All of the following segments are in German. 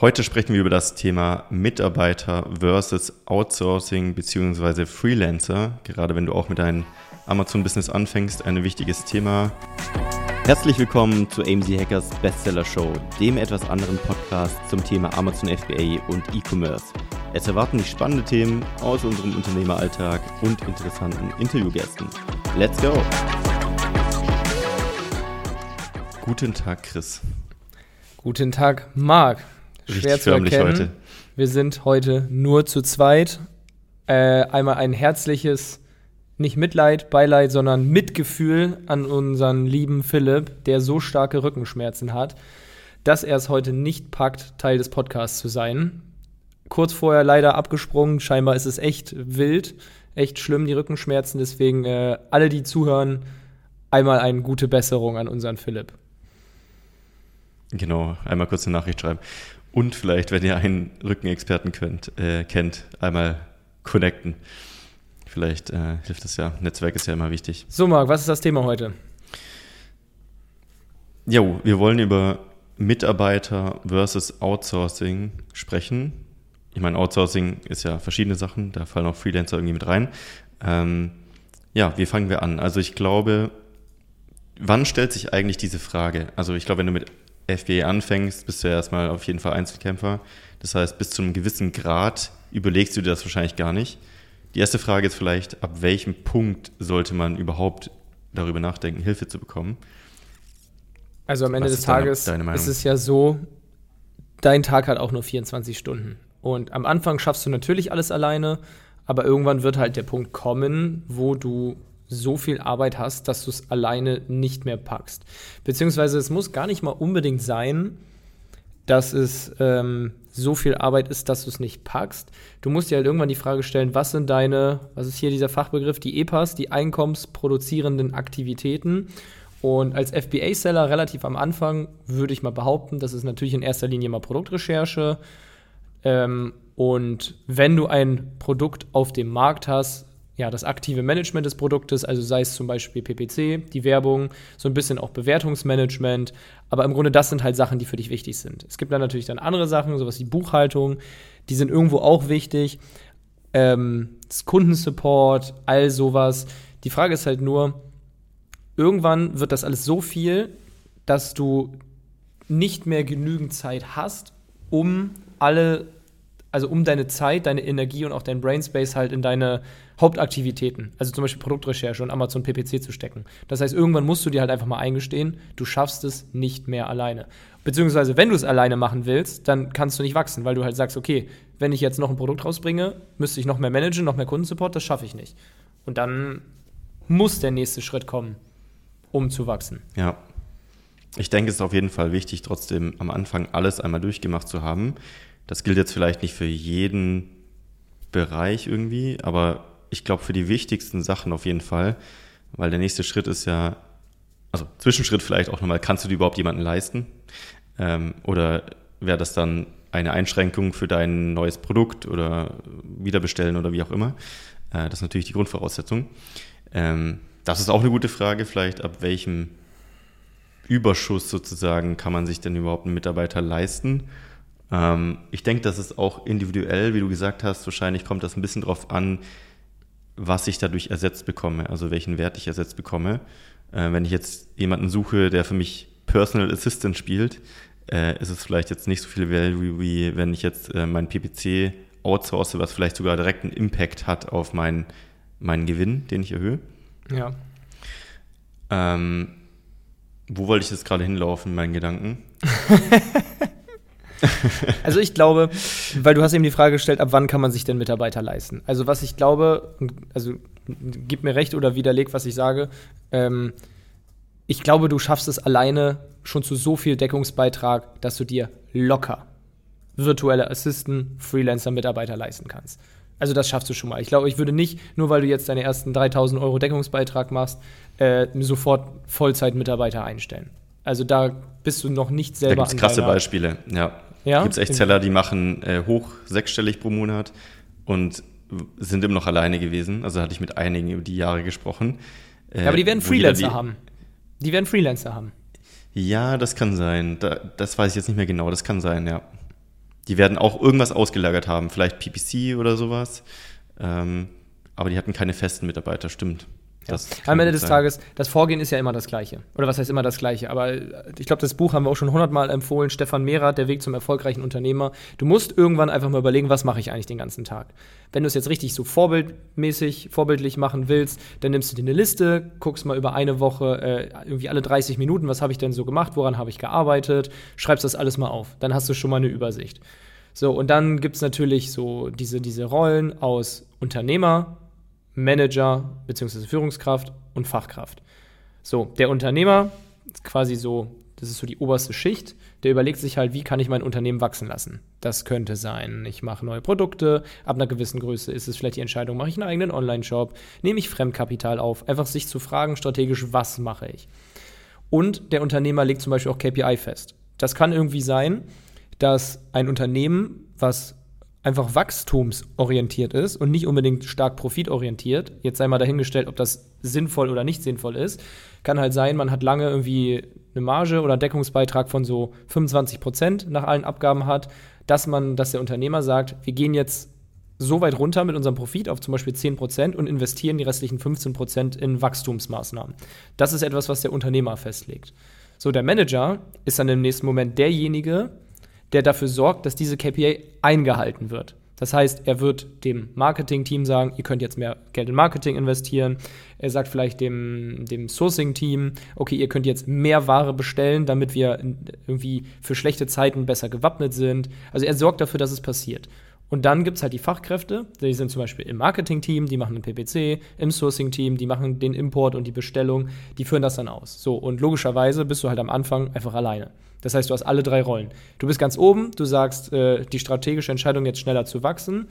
Heute sprechen wir über das Thema Mitarbeiter versus Outsourcing bzw. Freelancer. Gerade wenn du auch mit deinem Amazon-Business anfängst, ein wichtiges Thema. Herzlich willkommen zu AMZ Hackers Bestseller Show, dem etwas anderen Podcast zum Thema Amazon FBA und E-Commerce. Es erwarten dich spannende Themen aus unserem Unternehmeralltag und interessanten Interviewgästen. Let's go! Guten Tag, Chris. Guten Tag, Marc. Schwer Richtig zu erkennen. Heute. Wir sind heute nur zu zweit. Äh, einmal ein herzliches, nicht Mitleid, Beileid, sondern Mitgefühl an unseren lieben Philipp, der so starke Rückenschmerzen hat, dass er es heute nicht packt, Teil des Podcasts zu sein. Kurz vorher leider abgesprungen. Scheinbar ist es echt wild, echt schlimm, die Rückenschmerzen. Deswegen äh, alle, die zuhören, einmal eine gute Besserung an unseren Philipp. Genau, einmal kurz eine Nachricht schreiben. Und vielleicht, wenn ihr einen Rückenexperten könnt, äh, kennt, einmal connecten. Vielleicht äh, hilft das ja. Netzwerk ist ja immer wichtig. So, Marc, was ist das Thema heute? Jo, wir wollen über Mitarbeiter versus Outsourcing sprechen. Ich meine, Outsourcing ist ja verschiedene Sachen, da fallen auch Freelancer irgendwie mit rein. Ähm, ja, wie fangen wir an? Also ich glaube, wann stellt sich eigentlich diese Frage? Also ich glaube, wenn du mit FBA anfängst, bist du ja erstmal auf jeden Fall Einzelkämpfer. Das heißt, bis zu einem gewissen Grad überlegst du dir das wahrscheinlich gar nicht. Die erste Frage ist vielleicht, ab welchem Punkt sollte man überhaupt darüber nachdenken, Hilfe zu bekommen? Also am Ende Was des Tages ist es ja so, dein Tag hat auch nur 24 Stunden. Und am Anfang schaffst du natürlich alles alleine, aber irgendwann wird halt der Punkt kommen, wo du so viel Arbeit hast, dass du es alleine nicht mehr packst. Beziehungsweise es muss gar nicht mal unbedingt sein, dass es ähm, so viel Arbeit ist, dass du es nicht packst. Du musst dir halt irgendwann die Frage stellen, was sind deine, was ist hier dieser Fachbegriff, die EPAs, die einkommensproduzierenden Aktivitäten. Und als FBA-Seller relativ am Anfang würde ich mal behaupten, das ist natürlich in erster Linie mal Produktrecherche. Ähm, und wenn du ein Produkt auf dem Markt hast, ja, das aktive Management des Produktes, also sei es zum Beispiel PPC, die Werbung, so ein bisschen auch Bewertungsmanagement. Aber im Grunde, das sind halt Sachen, die für dich wichtig sind. Es gibt dann natürlich dann andere Sachen, sowas wie Buchhaltung, die sind irgendwo auch wichtig. Ähm, Kundensupport, all sowas. Die Frage ist halt nur, irgendwann wird das alles so viel, dass du nicht mehr genügend Zeit hast, um alle also um deine Zeit, deine Energie und auch dein Brainspace halt in deine Hauptaktivitäten, also zum Beispiel Produktrecherche und Amazon PPC zu stecken. Das heißt, irgendwann musst du dir halt einfach mal eingestehen, du schaffst es nicht mehr alleine. Beziehungsweise, wenn du es alleine machen willst, dann kannst du nicht wachsen, weil du halt sagst, okay, wenn ich jetzt noch ein Produkt rausbringe, müsste ich noch mehr managen, noch mehr Kundensupport, das schaffe ich nicht. Und dann muss der nächste Schritt kommen, um zu wachsen. Ja. Ich denke, es ist auf jeden Fall wichtig, trotzdem am Anfang alles einmal durchgemacht zu haben das gilt jetzt vielleicht nicht für jeden Bereich irgendwie, aber ich glaube für die wichtigsten Sachen auf jeden Fall, weil der nächste Schritt ist ja, also Zwischenschritt vielleicht auch nochmal, kannst du dir überhaupt jemanden leisten? Ähm, oder wäre das dann eine Einschränkung für dein neues Produkt oder wiederbestellen oder wie auch immer? Äh, das ist natürlich die Grundvoraussetzung. Ähm, das ist auch eine gute Frage, vielleicht ab welchem Überschuss sozusagen kann man sich denn überhaupt einen Mitarbeiter leisten? Ähm, ich denke, das ist auch individuell, wie du gesagt hast, wahrscheinlich kommt das ein bisschen drauf an, was ich dadurch ersetzt bekomme, also welchen Wert ich ersetzt bekomme. Äh, wenn ich jetzt jemanden suche, der für mich Personal Assistant spielt, äh, ist es vielleicht jetzt nicht so viel Value, wie wenn ich jetzt äh, mein PPC outsource, was vielleicht sogar direkt einen Impact hat auf meinen, meinen Gewinn, den ich erhöhe. Ja. Ähm, wo wollte ich jetzt gerade hinlaufen, meinen Gedanken? also ich glaube, weil du hast eben die Frage gestellt, ab wann kann man sich denn Mitarbeiter leisten? Also was ich glaube, also gib mir recht oder widerleg, was ich sage, ähm, ich glaube, du schaffst es alleine schon zu so viel Deckungsbeitrag, dass du dir locker virtuelle Assisten, Freelancer, Mitarbeiter leisten kannst. Also das schaffst du schon mal. Ich glaube, ich würde nicht, nur weil du jetzt deine ersten 3000 Euro Deckungsbeitrag machst, äh, sofort Vollzeit-Mitarbeiter einstellen. Also da bist du noch nicht selber. Da gibt es krasse Beispiele, ja. Ja? Gibt es echt Seller, die machen äh, hoch sechsstellig pro Monat und sind immer noch alleine gewesen. Also hatte ich mit einigen über die Jahre gesprochen. Äh, ja, aber die werden Freelancer die, haben. Die werden Freelancer haben. Ja, das kann sein. Da, das weiß ich jetzt nicht mehr genau. Das kann sein, ja. die werden auch irgendwas ausgelagert haben, vielleicht PPC oder sowas. Ähm, aber die hatten keine festen Mitarbeiter, stimmt. Ja. Am Ende des sein. Tages, das Vorgehen ist ja immer das Gleiche. Oder was heißt immer das Gleiche? Aber ich glaube, das Buch haben wir auch schon hundertmal empfohlen. Stefan Mehrath, Der Weg zum erfolgreichen Unternehmer. Du musst irgendwann einfach mal überlegen, was mache ich eigentlich den ganzen Tag? Wenn du es jetzt richtig so vorbildmäßig, vorbildlich machen willst, dann nimmst du dir eine Liste, guckst mal über eine Woche, äh, irgendwie alle 30 Minuten, was habe ich denn so gemacht, woran habe ich gearbeitet, schreibst das alles mal auf. Dann hast du schon mal eine Übersicht. So, und dann gibt es natürlich so diese, diese Rollen aus Unternehmer, Manager bzw. Führungskraft und Fachkraft. So, der Unternehmer ist quasi so, das ist so die oberste Schicht, der überlegt sich halt, wie kann ich mein Unternehmen wachsen lassen. Das könnte sein, ich mache neue Produkte, ab einer gewissen Größe ist es vielleicht die Entscheidung, mache ich einen eigenen Online-Shop, nehme ich Fremdkapital auf, einfach sich zu fragen strategisch, was mache ich. Und der Unternehmer legt zum Beispiel auch KPI fest. Das kann irgendwie sein, dass ein Unternehmen, was einfach wachstumsorientiert ist und nicht unbedingt stark profitorientiert, jetzt sei mal dahingestellt, ob das sinnvoll oder nicht sinnvoll ist, kann halt sein, man hat lange irgendwie eine Marge oder Deckungsbeitrag von so 25 Prozent nach allen Abgaben hat, dass man, dass der Unternehmer sagt, wir gehen jetzt so weit runter mit unserem Profit auf zum Beispiel 10 Prozent und investieren die restlichen 15 Prozent in Wachstumsmaßnahmen. Das ist etwas, was der Unternehmer festlegt. So, der Manager ist dann im nächsten Moment derjenige, der dafür sorgt, dass diese KPI eingehalten wird. Das heißt, er wird dem Marketing-Team sagen, ihr könnt jetzt mehr Geld in Marketing investieren. Er sagt vielleicht dem, dem Sourcing-Team, okay, ihr könnt jetzt mehr Ware bestellen, damit wir irgendwie für schlechte Zeiten besser gewappnet sind. Also er sorgt dafür, dass es passiert. Und dann gibt es halt die Fachkräfte, die sind zum Beispiel im Marketing-Team, die machen den PPC, im Sourcing-Team, die machen den Import und die Bestellung, die führen das dann aus. So, und logischerweise bist du halt am Anfang einfach alleine. Das heißt, du hast alle drei Rollen. Du bist ganz oben, du sagst äh, die strategische Entscheidung, jetzt schneller zu wachsen,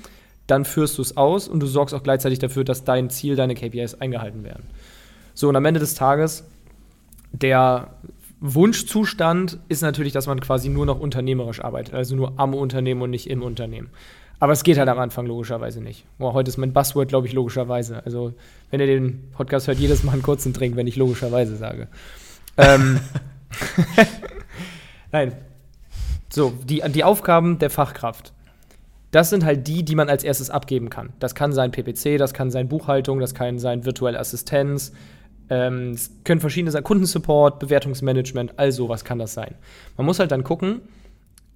dann führst du es aus und du sorgst auch gleichzeitig dafür, dass dein Ziel, deine KPIs eingehalten werden. So, und am Ende des Tages, der Wunschzustand ist natürlich, dass man quasi nur noch unternehmerisch arbeitet, also nur am Unternehmen und nicht im Unternehmen. Aber es geht halt am Anfang logischerweise nicht. Oh, heute ist mein Buzzword, glaube ich, logischerweise. Also, wenn ihr den Podcast hört, jedes Mal einen kurzen Trink, wenn ich logischerweise sage. ähm, Nein. So, die, die Aufgaben der Fachkraft. Das sind halt die, die man als erstes abgeben kann. Das kann sein PPC, das kann sein Buchhaltung, das kann sein virtuelle Assistenz. Ähm, es können verschiedene sein, Kundensupport, Bewertungsmanagement, all sowas kann das sein. Man muss halt dann gucken,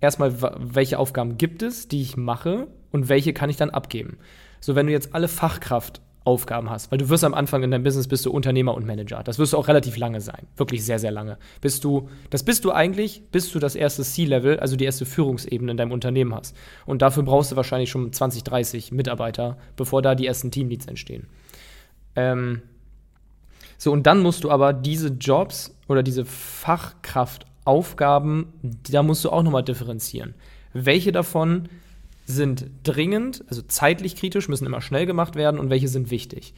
erstmal, welche Aufgaben gibt es, die ich mache und welche kann ich dann abgeben. So, wenn du jetzt alle Fachkraft Aufgaben hast. Weil du wirst am Anfang in deinem Business bist du Unternehmer und Manager. Das wirst du auch relativ lange sein. Wirklich sehr, sehr lange. Bist du, das bist du eigentlich, bis du das erste C-Level, also die erste Führungsebene in deinem Unternehmen hast. Und dafür brauchst du wahrscheinlich schon 20, 30 Mitarbeiter, bevor da die ersten Teamleads entstehen. Ähm, so, und dann musst du aber diese Jobs oder diese Fachkraftaufgaben, da musst du auch nochmal differenzieren. Welche davon sind dringend, also zeitlich kritisch, müssen immer schnell gemacht werden und welche sind wichtig.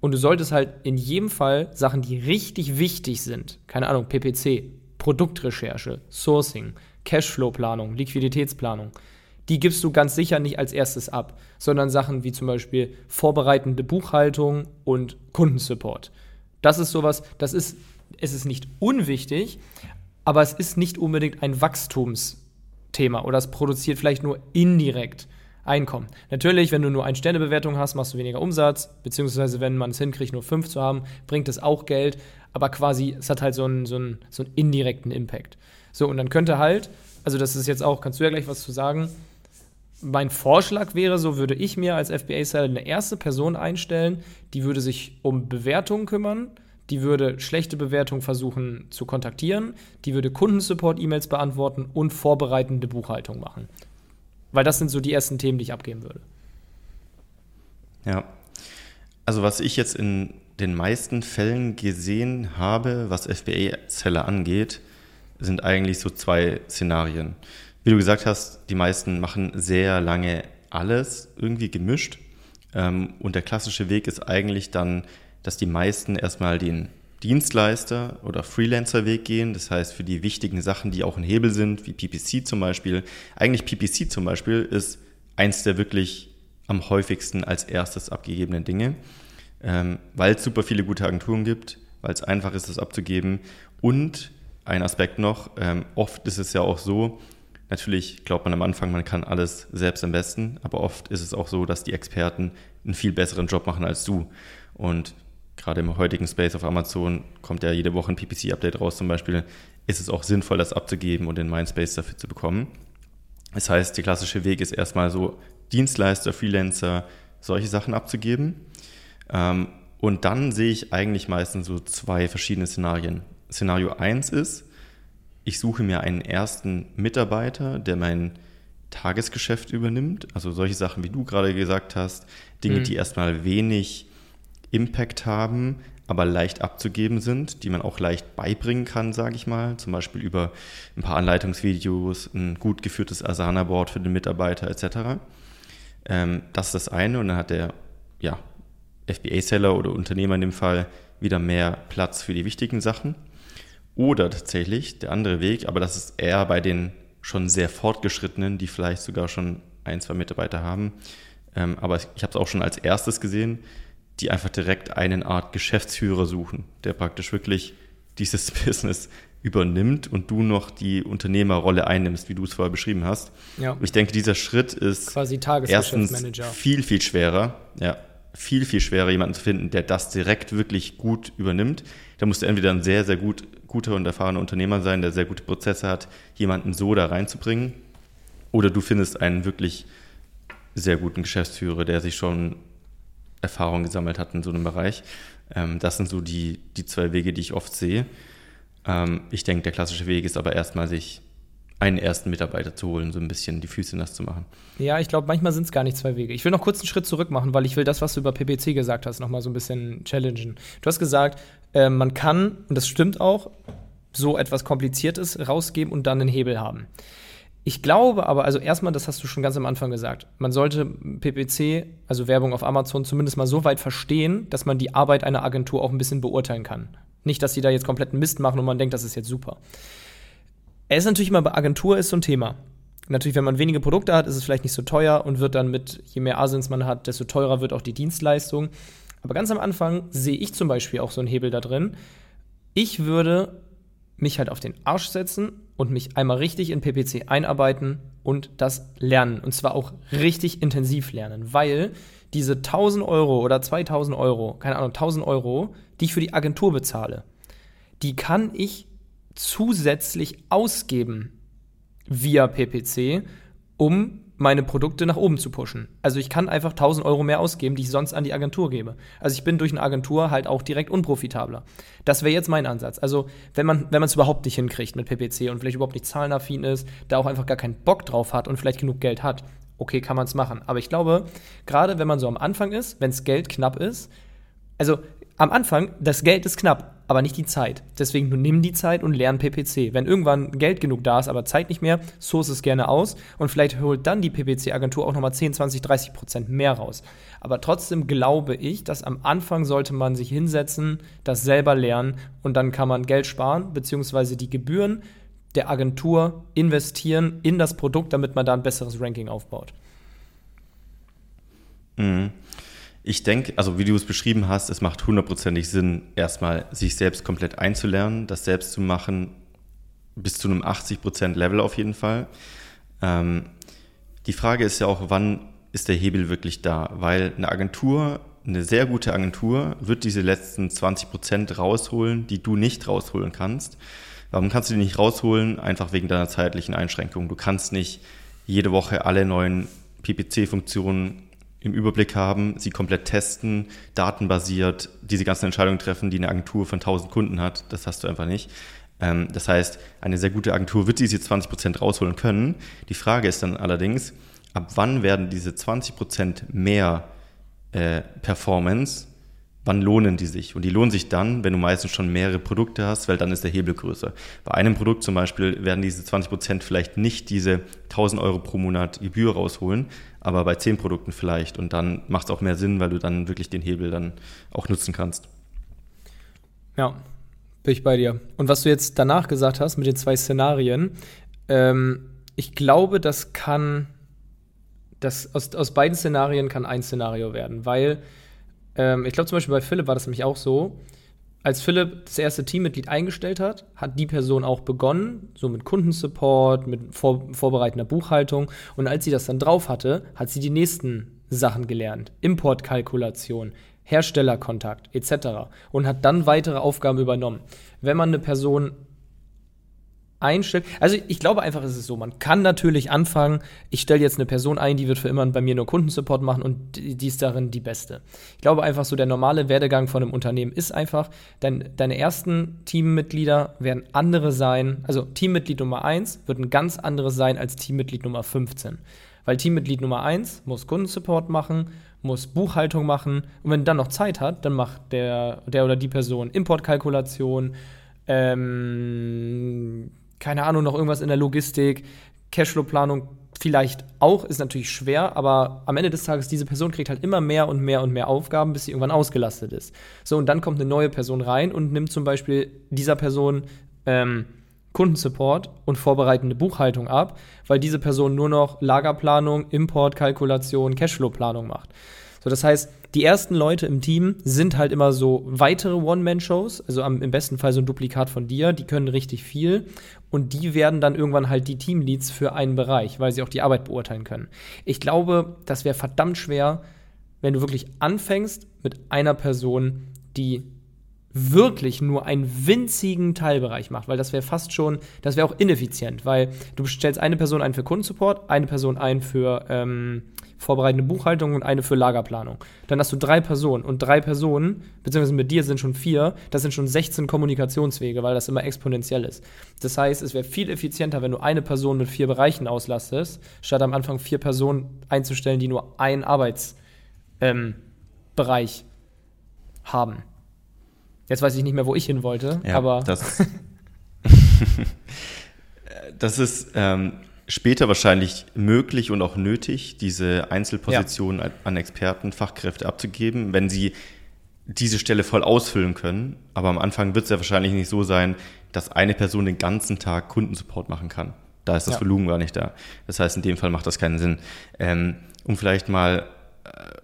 Und du solltest halt in jedem Fall Sachen, die richtig wichtig sind, keine Ahnung, PPC, Produktrecherche, Sourcing, Cashflow-Planung, Liquiditätsplanung, die gibst du ganz sicher nicht als erstes ab, sondern Sachen wie zum Beispiel vorbereitende Buchhaltung und Kundensupport. Das ist sowas, das ist, es ist nicht unwichtig, aber es ist nicht unbedingt ein Wachstums- Thema oder es produziert vielleicht nur indirekt Einkommen. Natürlich, wenn du nur eine Sternebewertung hast, machst du weniger Umsatz, beziehungsweise wenn man es hinkriegt, nur fünf zu haben, bringt es auch Geld, aber quasi, es hat halt so einen, so einen, so einen indirekten Impact. So, und dann könnte halt, also das ist jetzt auch, kannst du ja gleich was zu sagen, mein Vorschlag wäre, so würde ich mir als FBA-Seller eine erste Person einstellen, die würde sich um Bewertungen kümmern, die würde schlechte Bewertungen versuchen zu kontaktieren, die würde Kundensupport-E-Mails beantworten und vorbereitende Buchhaltung machen. Weil das sind so die ersten Themen, die ich abgeben würde. Ja. Also was ich jetzt in den meisten Fällen gesehen habe, was FBA-Seller angeht, sind eigentlich so zwei Szenarien. Wie du gesagt hast, die meisten machen sehr lange alles irgendwie gemischt. Ähm, und der klassische Weg ist eigentlich dann dass die meisten erstmal den Dienstleister- oder Freelancer-Weg gehen. Das heißt, für die wichtigen Sachen, die auch ein Hebel sind, wie PPC zum Beispiel. Eigentlich PPC zum Beispiel ist eins der wirklich am häufigsten als erstes abgegebenen Dinge, ähm, weil es super viele gute Agenturen gibt, weil es einfach ist, das abzugeben. Und ein Aspekt noch, ähm, oft ist es ja auch so, Natürlich glaubt man am Anfang, man kann alles selbst am besten, aber oft ist es auch so, dass die Experten einen viel besseren Job machen als du. Und gerade im heutigen Space auf Amazon kommt ja jede Woche ein PPC-Update raus zum Beispiel, ist es auch sinnvoll, das abzugeben und den Mindspace dafür zu bekommen. Das heißt, der klassische Weg ist erstmal so Dienstleister, Freelancer, solche Sachen abzugeben. Ähm, und dann sehe ich eigentlich meistens so zwei verschiedene Szenarien. Szenario 1 ist, ich suche mir einen ersten Mitarbeiter, der mein Tagesgeschäft übernimmt. Also solche Sachen, wie du gerade gesagt hast, Dinge, mhm. die erstmal wenig Impact haben, aber leicht abzugeben sind, die man auch leicht beibringen kann, sage ich mal. Zum Beispiel über ein paar Anleitungsvideos, ein gut geführtes Asana-Board für den Mitarbeiter etc. Ähm, das ist das eine und dann hat der ja, FBA-Seller oder Unternehmer in dem Fall wieder mehr Platz für die wichtigen Sachen. Oder tatsächlich der andere Weg, aber das ist eher bei den schon sehr fortgeschrittenen, die vielleicht sogar schon ein, zwei Mitarbeiter haben. Ähm, aber ich habe es auch schon als erstes gesehen, die einfach direkt einen Art Geschäftsführer suchen, der praktisch wirklich dieses Business übernimmt und du noch die Unternehmerrolle einnimmst, wie du es vorher beschrieben hast. Ja. Ich denke, dieser Schritt ist quasi erstens viel, viel schwerer. Ja, viel, viel schwerer, jemanden zu finden, der das direkt wirklich gut übernimmt. Da musst du entweder ein sehr, sehr gut, guter und erfahrener Unternehmer sein, der sehr gute Prozesse hat, jemanden so da reinzubringen. Oder du findest einen wirklich sehr guten Geschäftsführer, der sich schon Erfahrung gesammelt hat in so einem Bereich. Ähm, das sind so die, die zwei Wege, die ich oft sehe. Ähm, ich denke, der klassische Weg ist aber erstmal, sich einen ersten Mitarbeiter zu holen, so ein bisschen die Füße nass zu machen. Ja, ich glaube, manchmal sind es gar nicht zwei Wege. Ich will noch kurz einen Schritt zurück machen, weil ich will das, was du über PPC gesagt hast, noch mal so ein bisschen challengen. Du hast gesagt, äh, man kann, und das stimmt auch, so etwas Kompliziertes rausgeben und dann einen Hebel haben. Ich glaube aber, also erstmal, das hast du schon ganz am Anfang gesagt, man sollte PPC, also Werbung auf Amazon, zumindest mal so weit verstehen, dass man die Arbeit einer Agentur auch ein bisschen beurteilen kann. Nicht, dass sie da jetzt kompletten Mist machen und man denkt, das ist jetzt super. Es ist natürlich immer bei Agentur ist so ein Thema. Natürlich, wenn man wenige Produkte hat, ist es vielleicht nicht so teuer und wird dann mit, je mehr Asins man hat, desto teurer wird auch die Dienstleistung. Aber ganz am Anfang sehe ich zum Beispiel auch so einen Hebel da drin. Ich würde mich halt auf den Arsch setzen und mich einmal richtig in PPC einarbeiten und das lernen. Und zwar auch richtig intensiv lernen, weil diese 1000 Euro oder 2000 Euro, keine Ahnung, 1000 Euro, die ich für die Agentur bezahle, die kann ich zusätzlich ausgeben via PPC, um meine Produkte nach oben zu pushen. Also ich kann einfach 1000 Euro mehr ausgeben, die ich sonst an die Agentur gebe. Also ich bin durch eine Agentur halt auch direkt unprofitabler. Das wäre jetzt mein Ansatz. Also wenn man wenn man es überhaupt nicht hinkriegt mit PPC und vielleicht überhaupt nicht zahlenaffin ist, da auch einfach gar keinen Bock drauf hat und vielleicht genug Geld hat, okay, kann man es machen. Aber ich glaube, gerade wenn man so am Anfang ist, wenn es Geld knapp ist, also am Anfang, das Geld ist knapp, aber nicht die Zeit. Deswegen, du nimm die Zeit und lern PPC. Wenn irgendwann Geld genug da ist, aber Zeit nicht mehr, source es gerne aus und vielleicht holt dann die PPC-Agentur auch nochmal 10, 20, 30 Prozent mehr raus. Aber trotzdem glaube ich, dass am Anfang sollte man sich hinsetzen, das selber lernen und dann kann man Geld sparen, beziehungsweise die Gebühren der Agentur investieren in das Produkt, damit man da ein besseres Ranking aufbaut. Mhm. Ich denke, also wie du es beschrieben hast, es macht hundertprozentig Sinn, erstmal sich selbst komplett einzulernen, das selbst zu machen, bis zu einem 80% Level auf jeden Fall. Ähm, die Frage ist ja auch, wann ist der Hebel wirklich da? Weil eine Agentur, eine sehr gute Agentur, wird diese letzten 20% rausholen, die du nicht rausholen kannst. Warum kannst du die nicht rausholen? Einfach wegen deiner zeitlichen Einschränkung. Du kannst nicht jede Woche alle neuen PPC-Funktionen im Überblick haben, sie komplett testen, datenbasiert diese ganzen Entscheidungen treffen, die eine Agentur von 1000 Kunden hat. Das hast du einfach nicht. Ähm, das heißt, eine sehr gute Agentur wird diese 20 Prozent rausholen können. Die Frage ist dann allerdings, ab wann werden diese 20 Prozent mehr äh, Performance wann lohnen die sich? Und die lohnen sich dann, wenn du meistens schon mehrere Produkte hast, weil dann ist der Hebel größer. Bei einem Produkt zum Beispiel werden diese 20 Prozent vielleicht nicht diese 1000 Euro pro Monat Gebühr rausholen, aber bei zehn Produkten vielleicht. Und dann macht es auch mehr Sinn, weil du dann wirklich den Hebel dann auch nutzen kannst. Ja, bin ich bei dir. Und was du jetzt danach gesagt hast mit den zwei Szenarien, ähm, ich glaube, das kann, das, aus, aus beiden Szenarien kann ein Szenario werden, weil ähm, ich glaube zum Beispiel bei Philipp war das nämlich auch so. Als Philipp das erste Teammitglied eingestellt hat, hat die Person auch begonnen, so mit Kundensupport, mit vor, vorbereitender Buchhaltung. Und als sie das dann drauf hatte, hat sie die nächsten Sachen gelernt. Importkalkulation, Herstellerkontakt etc. Und hat dann weitere Aufgaben übernommen. Wenn man eine Person einstellt. Also ich glaube einfach, es ist so, man kann natürlich anfangen, ich stelle jetzt eine Person ein, die wird für immer bei mir nur Kundensupport machen und die ist darin die beste. Ich glaube einfach so, der normale Werdegang von einem Unternehmen ist einfach, dein, deine ersten Teammitglieder werden andere sein, also Teammitglied Nummer 1 wird ein ganz anderes sein als Teammitglied Nummer 15. Weil Teammitglied Nummer 1 muss Kundensupport machen, muss Buchhaltung machen und wenn dann noch Zeit hat, dann macht der, der oder die Person Importkalkulation, ähm, keine Ahnung, noch irgendwas in der Logistik, Cashflow-Planung vielleicht auch, ist natürlich schwer, aber am Ende des Tages, diese Person kriegt halt immer mehr und mehr und mehr Aufgaben, bis sie irgendwann ausgelastet ist. So, und dann kommt eine neue Person rein und nimmt zum Beispiel dieser Person ähm, Kundensupport und vorbereitende Buchhaltung ab, weil diese Person nur noch Lagerplanung, Importkalkulation, Cashflow-Planung macht. So, das heißt, die ersten Leute im Team sind halt immer so weitere One-Man-Shows, also am, im besten Fall so ein Duplikat von dir, die können richtig viel und die werden dann irgendwann halt die Teamleads für einen Bereich, weil sie auch die Arbeit beurteilen können. Ich glaube, das wäre verdammt schwer, wenn du wirklich anfängst mit einer Person, die wirklich nur einen winzigen Teilbereich macht, weil das wäre fast schon, das wäre auch ineffizient, weil du stellst eine Person ein für Kundensupport, eine Person ein für ähm, vorbereitende Buchhaltung und eine für Lagerplanung. Dann hast du drei Personen und drei Personen, beziehungsweise mit dir sind schon vier, das sind schon 16 Kommunikationswege, weil das immer exponentiell ist. Das heißt, es wäre viel effizienter, wenn du eine Person mit vier Bereichen auslastest, statt am Anfang vier Personen einzustellen, die nur einen Arbeitsbereich ähm, haben. Jetzt weiß ich nicht mehr, wo ich hin wollte, ja, aber. Das, das ist ähm, später wahrscheinlich möglich und auch nötig, diese Einzelpositionen ja. an Experten, Fachkräfte abzugeben, wenn sie diese Stelle voll ausfüllen können. Aber am Anfang wird es ja wahrscheinlich nicht so sein, dass eine Person den ganzen Tag Kundensupport machen kann. Da ist das ja. Volumen gar nicht da. Das heißt, in dem Fall macht das keinen Sinn. Ähm, um vielleicht mal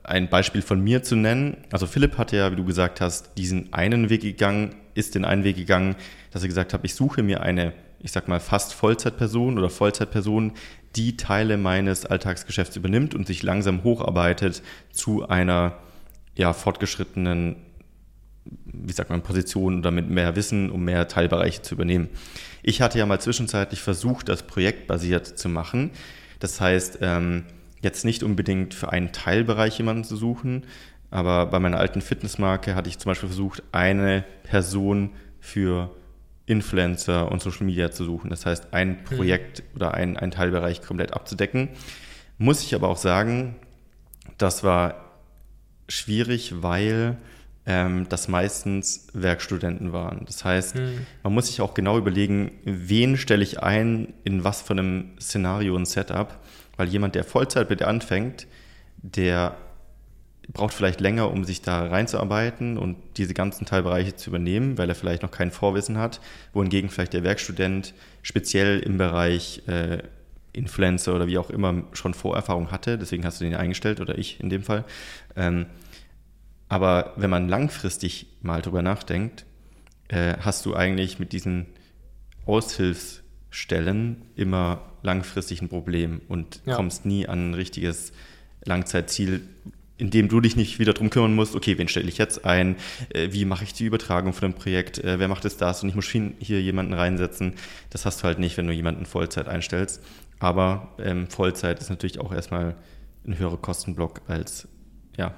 ein Beispiel von mir zu nennen. Also Philipp hatte ja, wie du gesagt hast, diesen einen Weg gegangen, ist den einen Weg gegangen, dass er gesagt hat, ich suche mir eine, ich sag mal, fast Vollzeitperson oder Vollzeitperson, die Teile meines Alltagsgeschäfts übernimmt und sich langsam hocharbeitet zu einer ja, fortgeschrittenen, wie sagt man, Position oder mit mehr Wissen, um mehr Teilbereiche zu übernehmen. Ich hatte ja mal zwischenzeitlich versucht, das projektbasiert zu machen. Das heißt, ähm, jetzt nicht unbedingt für einen Teilbereich jemanden zu suchen, aber bei meiner alten Fitnessmarke hatte ich zum Beispiel versucht, eine Person für Influencer und Social Media zu suchen. Das heißt, ein mhm. Projekt mhm. oder ein, ein Teilbereich komplett abzudecken. Muss ich aber auch sagen, das war schwierig, weil ähm, das meistens Werkstudenten waren. Das heißt, mhm. man muss sich auch genau überlegen, wen stelle ich ein, in was für einem Szenario und Setup. Weil jemand, der Vollzeit bitte anfängt, der braucht vielleicht länger, um sich da reinzuarbeiten und diese ganzen Teilbereiche zu übernehmen, weil er vielleicht noch kein Vorwissen hat, wohingegen vielleicht der Werkstudent speziell im Bereich äh, Influencer oder wie auch immer schon Vorerfahrung hatte, deswegen hast du den eingestellt oder ich in dem Fall. Ähm, aber wenn man langfristig mal drüber nachdenkt, äh, hast du eigentlich mit diesen Aushilfsstellen immer langfristig ein Problem und ja. kommst nie an ein richtiges Langzeitziel, in dem du dich nicht wieder darum kümmern musst, okay, wen stelle ich jetzt ein, äh, wie mache ich die Übertragung von dem Projekt, äh, wer macht jetzt das und ich muss hier jemanden reinsetzen. Das hast du halt nicht, wenn du jemanden Vollzeit einstellst. Aber ähm, Vollzeit ist natürlich auch erstmal ein höherer Kostenblock als ja,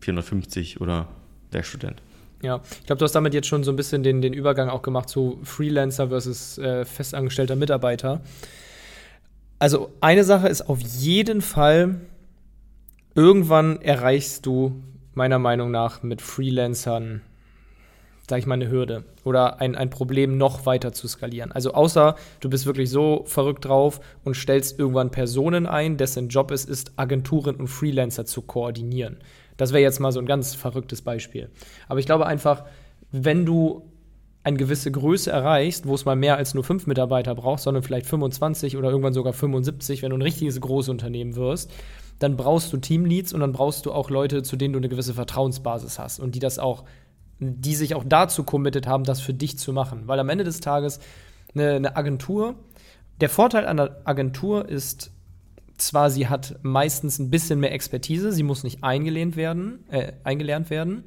450 oder Werkstudent. Ja, ich glaube, du hast damit jetzt schon so ein bisschen den, den Übergang auch gemacht zu Freelancer versus äh, festangestellter Mitarbeiter. Also eine Sache ist auf jeden Fall, irgendwann erreichst du meiner Meinung nach mit Freelancern, sag ich mal, eine Hürde oder ein, ein Problem noch weiter zu skalieren. Also außer du bist wirklich so verrückt drauf und stellst irgendwann Personen ein, dessen Job es ist, Agenturen und Freelancer zu koordinieren. Das wäre jetzt mal so ein ganz verrücktes Beispiel. Aber ich glaube einfach, wenn du eine gewisse Größe erreichst, wo es mal mehr als nur fünf Mitarbeiter braucht, sondern vielleicht 25 oder irgendwann sogar 75, wenn du ein richtiges Großunternehmen wirst, dann brauchst du Teamleads und dann brauchst du auch Leute, zu denen du eine gewisse Vertrauensbasis hast und die das auch die sich auch dazu committed haben, das für dich zu machen. Weil am Ende des Tages eine, eine Agentur, der Vorteil einer Agentur ist zwar, sie hat meistens ein bisschen mehr Expertise, sie muss nicht eingelehnt werden, äh, eingelernt werden,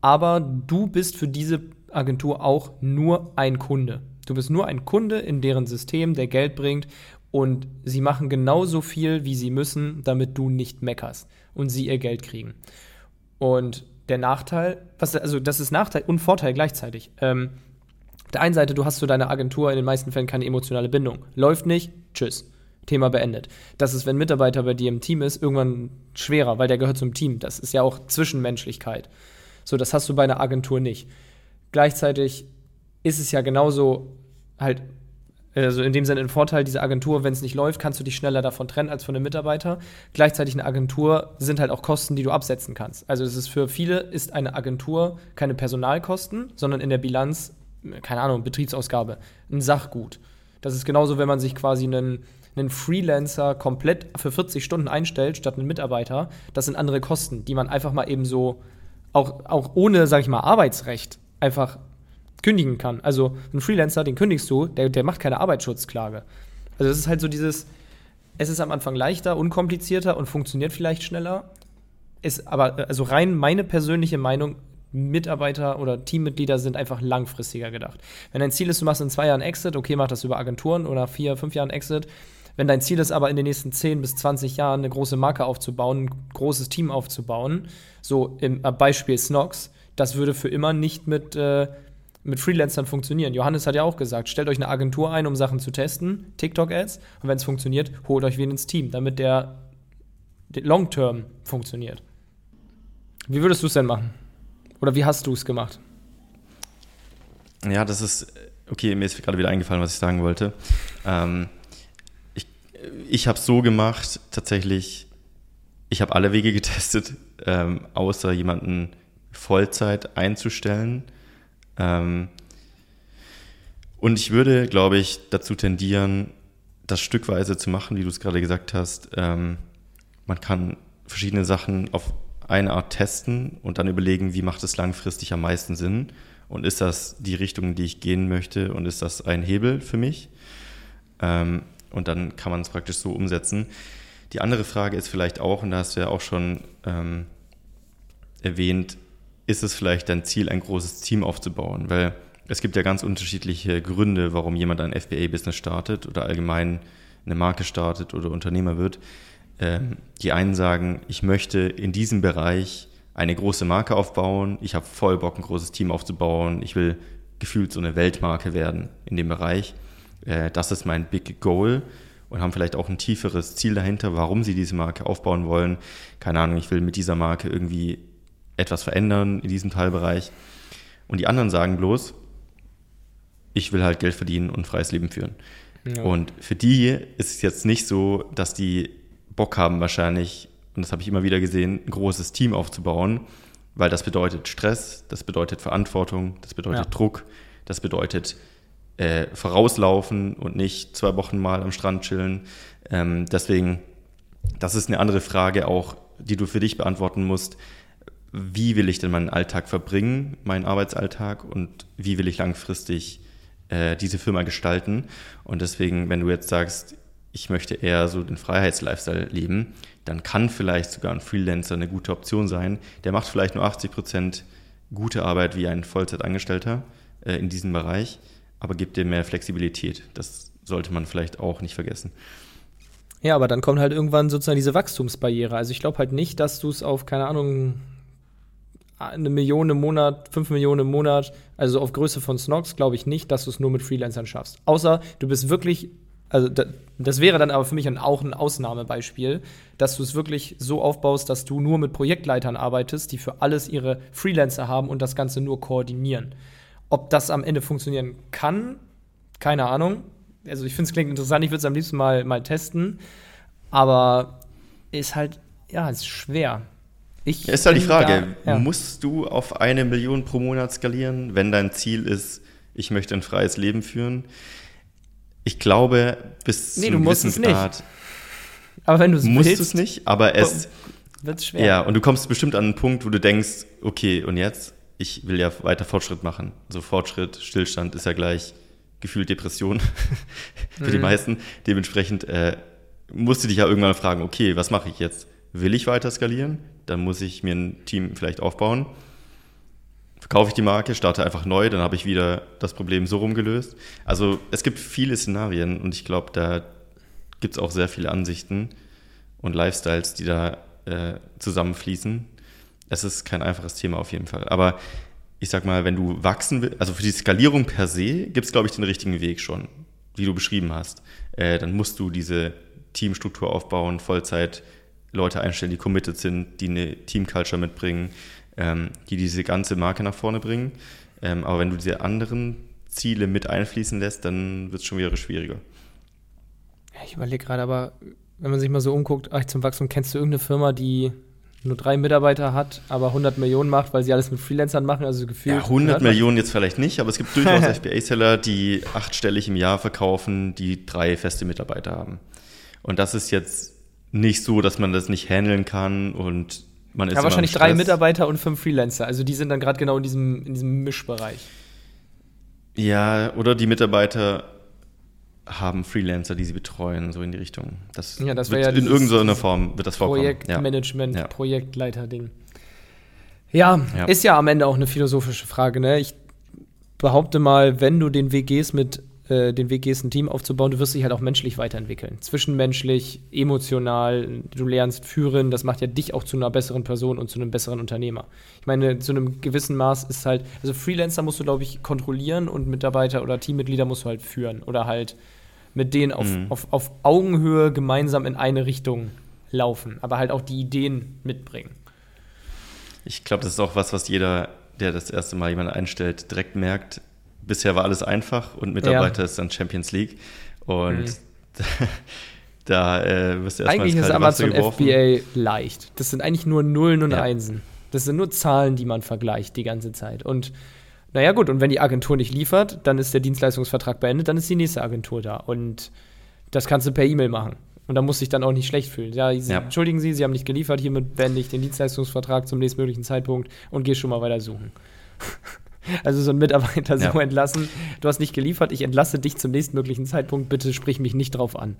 aber du bist für diese Agentur auch nur ein Kunde. Du bist nur ein Kunde in deren System, der Geld bringt und sie machen genauso viel, wie sie müssen, damit du nicht meckerst und sie ihr Geld kriegen. Und der Nachteil, was, also das ist Nachteil und Vorteil gleichzeitig. Ähm, auf der einen Seite, du hast zu deiner Agentur in den meisten Fällen keine emotionale Bindung. Läuft nicht, tschüss. Thema beendet. Das ist, wenn ein Mitarbeiter bei dir im Team ist, irgendwann schwerer, weil der gehört zum Team. Das ist ja auch Zwischenmenschlichkeit. So, das hast du bei einer Agentur nicht. Gleichzeitig ist es ja genauso halt, also in dem Sinne ein Vorteil dieser Agentur, wenn es nicht läuft, kannst du dich schneller davon trennen als von einem Mitarbeiter. Gleichzeitig eine Agentur sind halt auch Kosten, die du absetzen kannst. Also es ist für viele ist eine Agentur keine Personalkosten, sondern in der Bilanz, keine Ahnung, Betriebsausgabe, ein Sachgut. Das ist genauso, wenn man sich quasi einen einen Freelancer komplett für 40 Stunden einstellt, statt einen Mitarbeiter, das sind andere Kosten, die man einfach mal eben so, auch, auch ohne, sag ich mal, Arbeitsrecht einfach kündigen kann. Also ein Freelancer, den kündigst du, der, der macht keine Arbeitsschutzklage. Also es ist halt so dieses, es ist am Anfang leichter, unkomplizierter und funktioniert vielleicht schneller. Ist aber, also rein meine persönliche Meinung, Mitarbeiter oder Teammitglieder sind einfach langfristiger gedacht. Wenn dein Ziel ist, du machst in zwei Jahren Exit, okay, mach das über Agenturen oder vier, fünf Jahren Exit, wenn dein Ziel ist aber in den nächsten 10 bis 20 Jahren eine große Marke aufzubauen, ein großes Team aufzubauen, so im äh, Beispiel Snox, das würde für immer nicht mit, äh, mit Freelancern funktionieren. Johannes hat ja auch gesagt, stellt euch eine Agentur ein, um Sachen zu testen, TikTok-Ads, und wenn es funktioniert, holt euch wen ins Team, damit der, Long-Term funktioniert. Wie würdest du es denn machen? Oder wie hast du es gemacht? Ja, das ist, okay, mir ist gerade wieder eingefallen, was ich sagen wollte. Ähm, ich habe es so gemacht, tatsächlich, ich habe alle Wege getestet, ähm, außer jemanden Vollzeit einzustellen. Ähm, und ich würde, glaube ich, dazu tendieren, das stückweise zu machen, wie du es gerade gesagt hast. Ähm, man kann verschiedene Sachen auf eine Art testen und dann überlegen, wie macht es langfristig am meisten Sinn und ist das die Richtung, in die ich gehen möchte und ist das ein Hebel für mich? Ähm, und dann kann man es praktisch so umsetzen. Die andere Frage ist vielleicht auch, und da hast du ja auch schon erwähnt, ist es vielleicht dein Ziel, ein großes Team aufzubauen? Weil es gibt ja ganz unterschiedliche Gründe, warum jemand ein FBA-Business startet oder allgemein eine Marke startet oder Unternehmer wird. Ähm, die einen sagen, ich möchte in diesem Bereich eine große Marke aufbauen, ich habe voll Bock, ein großes Team aufzubauen, ich will gefühlt so eine Weltmarke werden in dem Bereich äh, das ist mein Big Goal und haben vielleicht auch ein tieferes Ziel dahinter, warum sie diese Marke aufbauen wollen. Keine Ahnung, ich will mit dieser Marke irgendwie etwas verändern in diesem Teilbereich. Und die anderen sagen bloß, ich will halt Geld verdienen und freies Leben führen. Ja. Und für die ist es jetzt nicht so, dass die Bock haben wahrscheinlich, und das habe ich immer wieder gesehen, ein großes Team aufzubauen, weil das bedeutet Stress, das bedeutet Verantwortung, das bedeutet ja. Druck, das bedeutet äh, vorauslaufen und nicht zwei Wochen mal am Strand chillen. Ähm, deswegen, das ist eine andere Frage auch, die du für dich beantworten musst. Wie will ich denn meinen Alltag verbringen, meinen Arbeitsalltag und wie will ich langfristig äh, diese Firma gestalten? Und deswegen, wenn du jetzt sagst, ich möchte eher so den Freiheitslifestyle leben, dann kann vielleicht sogar ein Freelancer eine gute Option sein. Der macht vielleicht nur 80 Prozent gute Arbeit wie ein Vollzeitangestellter äh, in diesem Bereich aber gibt dir mehr Flexibilität. Das sollte man vielleicht auch nicht vergessen. Ja, aber dann kommt halt irgendwann sozusagen diese Wachstumsbarriere. Also ich glaube halt nicht, dass du es auf, keine Ahnung, eine Million im Monat, fünf Millionen im Monat, also auf Größe von Snox, glaube ich nicht, dass du es nur mit Freelancern schaffst. Außer du bist wirklich, also das wäre dann aber für mich auch ein Ausnahmebeispiel, dass du es wirklich so aufbaust, dass du nur mit Projektleitern arbeitest, die für alles ihre Freelancer haben und das Ganze nur koordinieren. Ob das am Ende funktionieren kann, keine Ahnung. Also ich finde es klingt interessant, ich würde es am liebsten mal, mal testen. Aber ist halt, ja, ist schwer. Ich ist halt die Frage, da, ja. musst du auf eine Million pro Monat skalieren, wenn dein Ziel ist, ich möchte ein freies Leben führen? Ich glaube, bis nee, zu einem gewissen Grad. Aber wenn du es musst du es nicht, aber es wird schwer. Ja, und du kommst bestimmt an einen Punkt, wo du denkst, okay, und jetzt? ich will ja weiter Fortschritt machen. So Fortschritt, Stillstand ist ja gleich gefühlt Depression für mhm. die meisten. Dementsprechend äh, musste dich ja irgendwann fragen, okay, was mache ich jetzt? Will ich weiter skalieren? Dann muss ich mir ein Team vielleicht aufbauen. Verkaufe ich die Marke, starte einfach neu, dann habe ich wieder das Problem so rumgelöst. Also es gibt viele Szenarien und ich glaube, da gibt es auch sehr viele Ansichten und Lifestyles, die da äh, zusammenfließen. Es ist kein einfaches Thema auf jeden Fall. Aber ich sag mal, wenn du wachsen willst, also für die Skalierung per se gibt es, glaube ich, den richtigen Weg schon, wie du beschrieben hast. Äh, dann musst du diese Teamstruktur aufbauen, Vollzeit Leute einstellen, die committed sind, die eine Teamculture mitbringen, ähm, die diese ganze Marke nach vorne bringen. Ähm, aber wenn du diese anderen Ziele mit einfließen lässt, dann wird es schon wieder schwieriger. Ich überlege gerade, aber wenn man sich mal so umguckt, ach, zum Wachstum, kennst du irgendeine Firma, die nur drei Mitarbeiter hat, aber 100 Millionen macht, weil sie alles mit Freelancern machen, also gefühlt. Ja, 100 Millionen jetzt vielleicht nicht, aber es gibt durchaus FBA-Seller, die achtstellig im Jahr verkaufen, die drei feste Mitarbeiter haben. Und das ist jetzt nicht so, dass man das nicht handeln kann und man ist. Ja, wahrscheinlich drei Mitarbeiter und fünf Freelancer. Also die sind dann gerade genau in diesem, in diesem Mischbereich. Ja, oder die Mitarbeiter haben Freelancer, die sie betreuen, so in die Richtung. Das, ja, das wird ja in irgendeiner Form wird das vorkommen. Projektmanagement, ja. Projektleiter-Ding. Ja, ja, ist ja am Ende auch eine philosophische Frage. Ne? Ich behaupte mal, wenn du den Weg gehst mit äh, den Weg gehst, ein Team aufzubauen, du wirst dich halt auch menschlich weiterentwickeln. Zwischenmenschlich, emotional, du lernst führen, das macht ja dich auch zu einer besseren Person und zu einem besseren Unternehmer. Ich meine, zu einem gewissen Maß ist halt, also Freelancer musst du, glaube ich, kontrollieren und Mitarbeiter oder Teammitglieder musst du halt führen oder halt mit denen auf, mhm. auf, auf Augenhöhe gemeinsam in eine Richtung laufen, aber halt auch die Ideen mitbringen. Ich glaube, das ist auch was, was jeder, der das erste Mal jemanden einstellt, direkt merkt bisher war alles einfach und Mitarbeiter ja. ist dann Champions League. Und mhm. da äh, wirst du erstmal Eigentlich ist Amazon FBA leicht. Das sind eigentlich nur Nullen und ja. Einsen. Das sind nur Zahlen, die man vergleicht die ganze Zeit. Und naja, gut, und wenn die Agentur nicht liefert, dann ist der Dienstleistungsvertrag beendet, dann ist die nächste Agentur da. Und das kannst du per E-Mail machen. Und da muss sich dann auch nicht schlecht fühlen. Ja, Sie, ja, entschuldigen Sie, Sie haben nicht geliefert, hiermit beende ich den Dienstleistungsvertrag zum nächstmöglichen Zeitpunkt und gehe schon mal weiter suchen. Also so ein Mitarbeiter ja. so entlassen. Du hast nicht geliefert, ich entlasse dich zum nächstmöglichen Zeitpunkt. Bitte sprich mich nicht drauf an.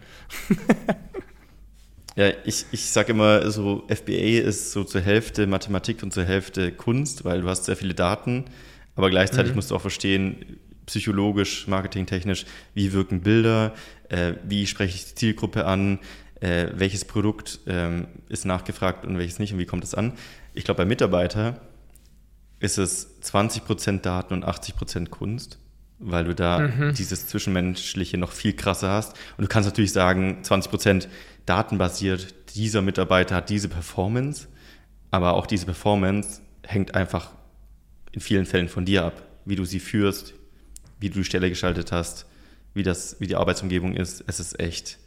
ja, ich, ich sage immer, so FBA ist so zur Hälfte Mathematik und zur Hälfte Kunst, weil du hast sehr viele Daten, aber gleichzeitig mhm. musst du auch verstehen, psychologisch, marketingtechnisch, wie wirken Bilder, äh, wie spreche ich die Zielgruppe an, äh, welches Produkt äh, ist nachgefragt und welches nicht und wie kommt es an. Ich glaube, bei Mitarbeiter ist es 20% Daten und 80% Kunst, weil du da mhm. dieses Zwischenmenschliche noch viel krasser hast. Und du kannst natürlich sagen, 20% datenbasiert, dieser Mitarbeiter hat diese Performance, aber auch diese Performance hängt einfach in vielen Fällen von dir ab, wie du sie führst, wie du die Stelle geschaltet hast, wie, das, wie die Arbeitsumgebung ist. Es ist echt.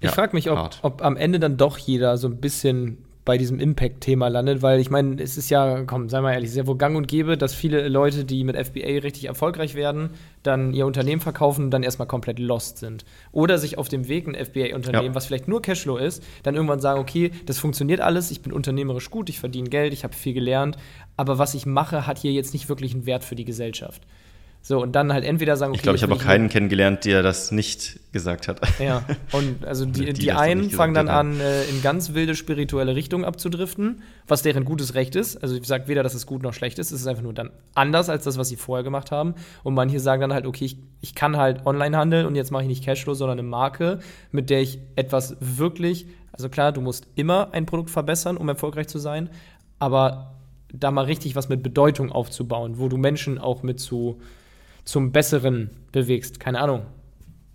Ich ja, frage mich, ob, ob am Ende dann doch jeder so ein bisschen bei diesem Impact-Thema landet, weil ich meine, es ist ja, komm, sei mal ehrlich, sehr wohl gang und gäbe, dass viele Leute, die mit FBA richtig erfolgreich werden, dann ihr Unternehmen verkaufen und dann erstmal komplett lost sind. Oder sich auf dem Weg ein FBA-Unternehmen, ja. was vielleicht nur Cashflow ist, dann irgendwann sagen, okay, das funktioniert alles, ich bin unternehmerisch gut, ich verdiene Geld, ich habe viel gelernt, aber was ich mache, hat hier jetzt nicht wirklich einen Wert für die Gesellschaft. So, und dann halt entweder sagen, okay, Ich glaube, ich habe auch keinen kennengelernt, der das nicht gesagt hat. Ja, und also die, die, die einen fangen dann an, äh, in ganz wilde spirituelle Richtungen abzudriften, was deren gutes Recht ist. Also ich sage weder, dass es gut noch schlecht ist, es ist einfach nur dann anders als das, was sie vorher gemacht haben. Und manche sagen dann halt, okay, ich, ich kann halt online handeln und jetzt mache ich nicht Cashflow, sondern eine Marke, mit der ich etwas wirklich, also klar, du musst immer ein Produkt verbessern, um erfolgreich zu sein, aber da mal richtig was mit Bedeutung aufzubauen, wo du Menschen auch mit zu zum Besseren bewegst. Keine Ahnung.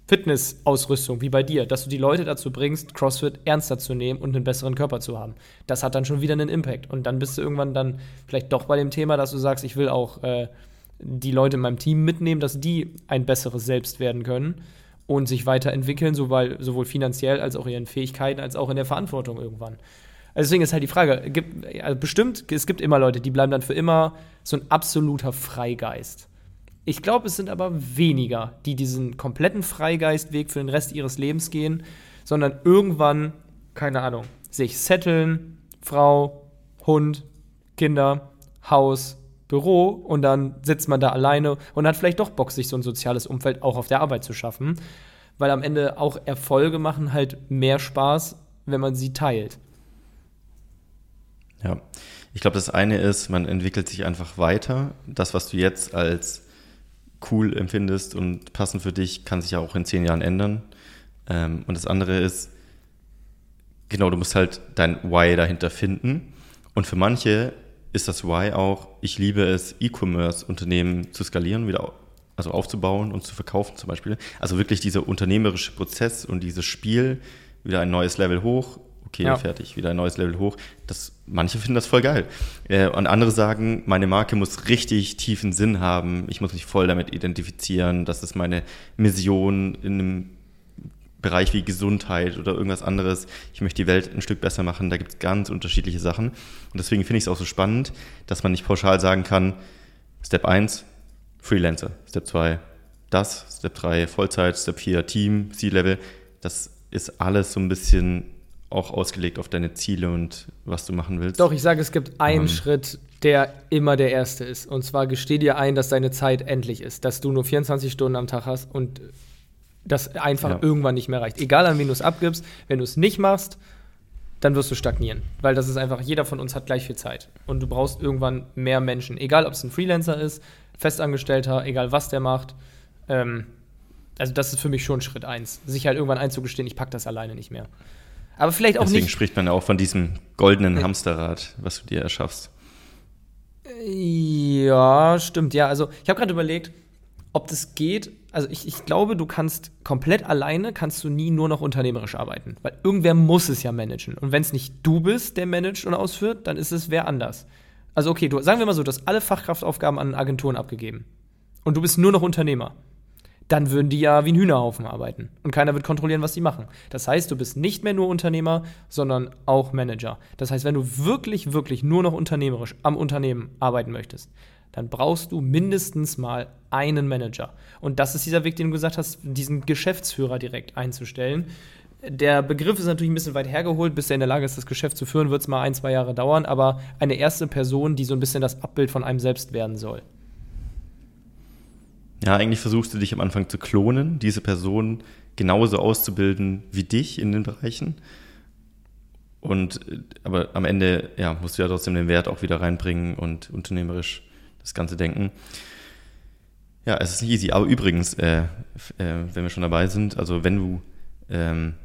Fitnessausrüstung, wie bei dir, dass du die Leute dazu bringst, CrossFit ernster zu nehmen und einen besseren Körper zu haben. Das hat dann schon wieder einen Impact. Und dann bist du irgendwann dann vielleicht doch bei dem Thema, dass du sagst, ich will auch äh, die Leute in meinem Team mitnehmen, dass die ein besseres Selbst werden können und sich weiterentwickeln, sowohl, sowohl finanziell als auch in ihren Fähigkeiten, als auch in der Verantwortung irgendwann. Also deswegen ist halt die Frage, gibt, also bestimmt, es gibt immer Leute, die bleiben dann für immer so ein absoluter Freigeist. Ich glaube, es sind aber weniger, die diesen kompletten Freigeistweg für den Rest ihres Lebens gehen, sondern irgendwann, keine Ahnung, sich setteln, Frau, Hund, Kinder, Haus, Büro und dann sitzt man da alleine und hat vielleicht doch Bock, sich so ein soziales Umfeld auch auf der Arbeit zu schaffen. Weil am Ende auch Erfolge machen halt mehr Spaß, wenn man sie teilt. Ja, ich glaube, das eine ist, man entwickelt sich einfach weiter. Das, was du jetzt als cool empfindest und passend für dich, kann sich ja auch in zehn Jahren ändern. Ähm, und das andere ist, genau, du musst halt dein Why dahinter finden. Und für manche ist das Why auch, ich liebe es, E-Commerce-Unternehmen zu skalieren, wieder also aufzubauen und zu verkaufen zum Beispiel. Also wirklich dieser unternehmerische Prozess und dieses Spiel, wieder ein neues Level hoch, okay, ja. fertig, wieder ein neues Level hoch. Das, manche finden das voll geil. Äh, und andere sagen, meine Marke muss richtig tiefen Sinn haben, ich muss mich voll damit identifizieren, das ist meine Mission in einem Bereich wie Gesundheit oder irgendwas anderes. Ich möchte die Welt ein Stück besser machen. Da gibt es ganz unterschiedliche Sachen. Und deswegen finde ich es auch so spannend, dass man nicht pauschal sagen kann, Step 1, Freelancer. Step 2, das. Step 3, Vollzeit. Step 4, Team, C-Level. Das ist alles so ein bisschen auch ausgelegt auf deine Ziele und was du machen willst. Doch, ich sage, es gibt einen ähm. Schritt, der immer der erste ist. Und zwar gesteh dir ein, dass deine Zeit endlich ist, dass du nur 24 Stunden am Tag hast und das einfach ja. irgendwann nicht mehr reicht. Egal an wen du es abgibst, wenn du es nicht machst, dann wirst du stagnieren. Weil das ist einfach, jeder von uns hat gleich viel Zeit. Und du brauchst irgendwann mehr Menschen. Egal, ob es ein Freelancer ist, Festangestellter, egal was der macht. Ähm, also, das ist für mich schon Schritt eins. Sich halt irgendwann einzugestehen, ich packe das alleine nicht mehr. Aber vielleicht auch Deswegen nicht. spricht man ja auch von diesem goldenen äh, Hamsterrad, was du dir erschaffst. Ja, stimmt. Ja, also ich habe gerade überlegt, ob das geht. Also ich, ich glaube, du kannst komplett alleine, kannst du nie nur noch unternehmerisch arbeiten. Weil irgendwer muss es ja managen. Und wenn es nicht du bist, der managt und ausführt, dann ist es wer anders. Also okay, du, sagen wir mal so, du hast alle Fachkraftaufgaben an Agenturen abgegeben. Und du bist nur noch Unternehmer. Dann würden die ja wie ein Hühnerhaufen arbeiten. Und keiner wird kontrollieren, was sie machen. Das heißt, du bist nicht mehr nur Unternehmer, sondern auch Manager. Das heißt, wenn du wirklich, wirklich nur noch unternehmerisch am Unternehmen arbeiten möchtest, dann brauchst du mindestens mal einen Manager. Und das ist dieser Weg, den du gesagt hast, diesen Geschäftsführer direkt einzustellen. Der Begriff ist natürlich ein bisschen weit hergeholt. Bis er in der Lage ist, das Geschäft zu führen, wird es mal ein, zwei Jahre dauern. Aber eine erste Person, die so ein bisschen das Abbild von einem selbst werden soll. Ja, eigentlich versuchst du dich am Anfang zu klonen, diese Person genauso auszubilden wie dich in den Bereichen. Und aber am Ende ja, musst du ja trotzdem den Wert auch wieder reinbringen und unternehmerisch das ganze Denken. Ja, es ist nicht easy. Aber übrigens, äh, äh, wenn wir schon dabei sind, also wenn du ähm,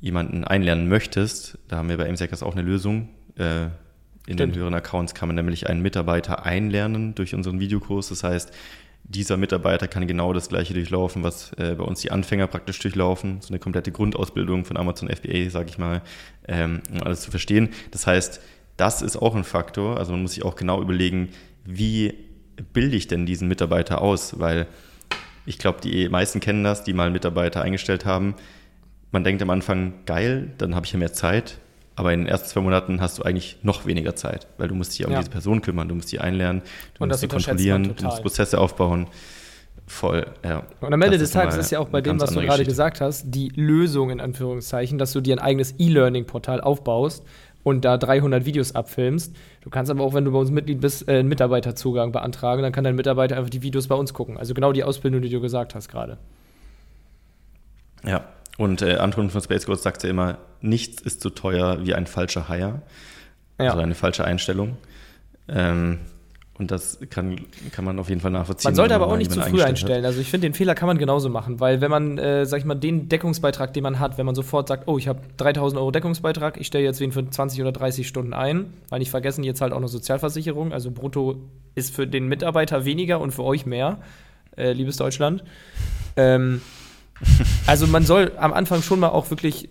jemanden einlernen möchtest, da haben wir bei MSECAS auch eine Lösung. Äh, in Stimmt. den höheren Accounts kann man nämlich einen Mitarbeiter einlernen durch unseren Videokurs. Das heißt, dieser Mitarbeiter kann genau das gleiche durchlaufen, was äh, bei uns die Anfänger praktisch durchlaufen. So eine komplette Grundausbildung von Amazon FBA, sage ich mal, ähm, um alles zu verstehen. Das heißt, das ist auch ein Faktor. Also man muss sich auch genau überlegen, wie bilde ich denn diesen Mitarbeiter aus? Weil ich glaube, die meisten kennen das, die mal Mitarbeiter eingestellt haben. Man denkt am Anfang, geil, dann habe ich ja mehr Zeit. Aber in den ersten zwei Monaten hast du eigentlich noch weniger Zeit, weil du musst dich um ja. diese Person kümmern, du musst sie einlernen, du Und musst sie kontrollieren, du musst Prozesse aufbauen. Voll, ja. Und am Ende des Tages ist ja auch bei dem, was du gerade gesagt hast, die Lösung in Anführungszeichen, dass du dir ein eigenes E-Learning-Portal aufbaust und da 300 Videos abfilmst. Du kannst aber auch, wenn du bei uns Mitglied bist, äh, einen Mitarbeiterzugang beantragen. Dann kann dein Mitarbeiter einfach die Videos bei uns gucken. Also genau die Ausbildung, die du gesagt hast gerade. Ja, und äh, Anton von Space Codes sagt ja immer, nichts ist so teuer wie ein falscher Hire. Ja. Also eine falsche Einstellung. Ähm, und das kann, kann man auf jeden Fall nachvollziehen. Man sollte aber auch nicht zu früh einstellen. Hat. Also ich finde, den Fehler kann man genauso machen, weil wenn man, äh, sag ich mal, den Deckungsbeitrag, den man hat, wenn man sofort sagt, oh, ich habe 3000 Euro Deckungsbeitrag, ich stelle jetzt wen für 20 oder 30 Stunden ein, weil nicht vergessen, jetzt halt auch noch Sozialversicherung, also brutto ist für den Mitarbeiter weniger und für euch mehr, äh, liebes Deutschland. Ähm, also man soll am Anfang schon mal auch wirklich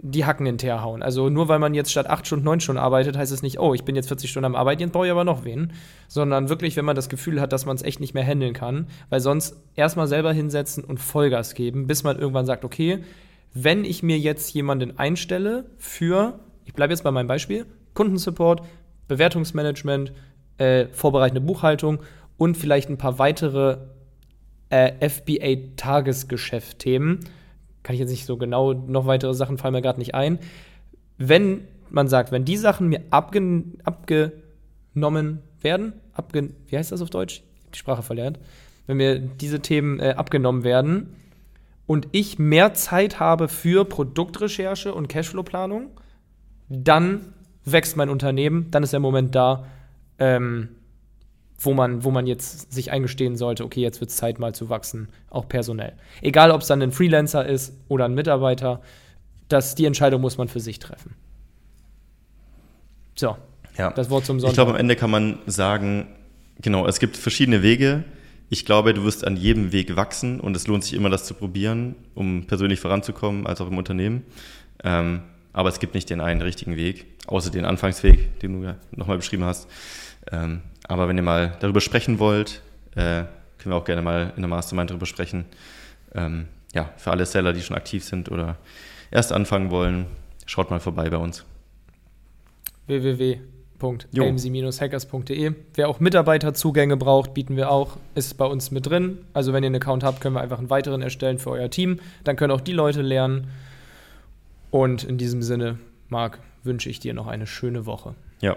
die Hacken in Teer hauen. Also nur weil man jetzt statt acht Stunden, neun Stunden arbeitet, heißt es nicht, oh, ich bin jetzt 40 Stunden am Arbeiten, jetzt brauche ich aber noch wen. Sondern wirklich, wenn man das Gefühl hat, dass man es echt nicht mehr handeln kann, weil sonst erstmal selber hinsetzen und Vollgas geben, bis man irgendwann sagt, okay, wenn ich mir jetzt jemanden einstelle für, ich bleibe jetzt bei meinem Beispiel, Kundensupport, Bewertungsmanagement, äh, vorbereitende Buchhaltung und vielleicht ein paar weitere äh, FBA-Tagesgeschäft-Themen, kann ich jetzt nicht so genau, noch weitere Sachen fallen mir gerade nicht ein. Wenn man sagt, wenn die Sachen mir abge, abgenommen werden, abge wie heißt das auf Deutsch? Die Sprache verlernt. Wenn mir diese Themen äh, abgenommen werden und ich mehr Zeit habe für Produktrecherche und Cashflow-Planung, dann wächst mein Unternehmen, dann ist der Moment da, ähm, wo man, wo man jetzt sich eingestehen sollte, okay, jetzt wird es Zeit mal zu wachsen, auch personell. Egal, ob es dann ein Freelancer ist oder ein Mitarbeiter, das, die Entscheidung muss man für sich treffen. So, ja. das Wort zum Sonntag. Ich glaube, am Ende kann man sagen, genau, es gibt verschiedene Wege. Ich glaube, du wirst an jedem Weg wachsen und es lohnt sich immer, das zu probieren, um persönlich voranzukommen, als auch im Unternehmen. Ähm, aber es gibt nicht den einen richtigen Weg, außer den Anfangsweg, den du ja nochmal beschrieben hast. Ähm, aber wenn ihr mal darüber sprechen wollt, äh, können wir auch gerne mal in der Mastermind darüber sprechen. Ähm, ja, für alle Seller, die schon aktiv sind oder erst anfangen wollen, schaut mal vorbei bei uns. www.amc-hackers.de. Wer auch Mitarbeiterzugänge braucht, bieten wir auch, ist bei uns mit drin. Also wenn ihr einen Account habt, können wir einfach einen weiteren erstellen für euer Team. Dann können auch die Leute lernen. Und in diesem Sinne, Marc, wünsche ich dir noch eine schöne Woche. Ja,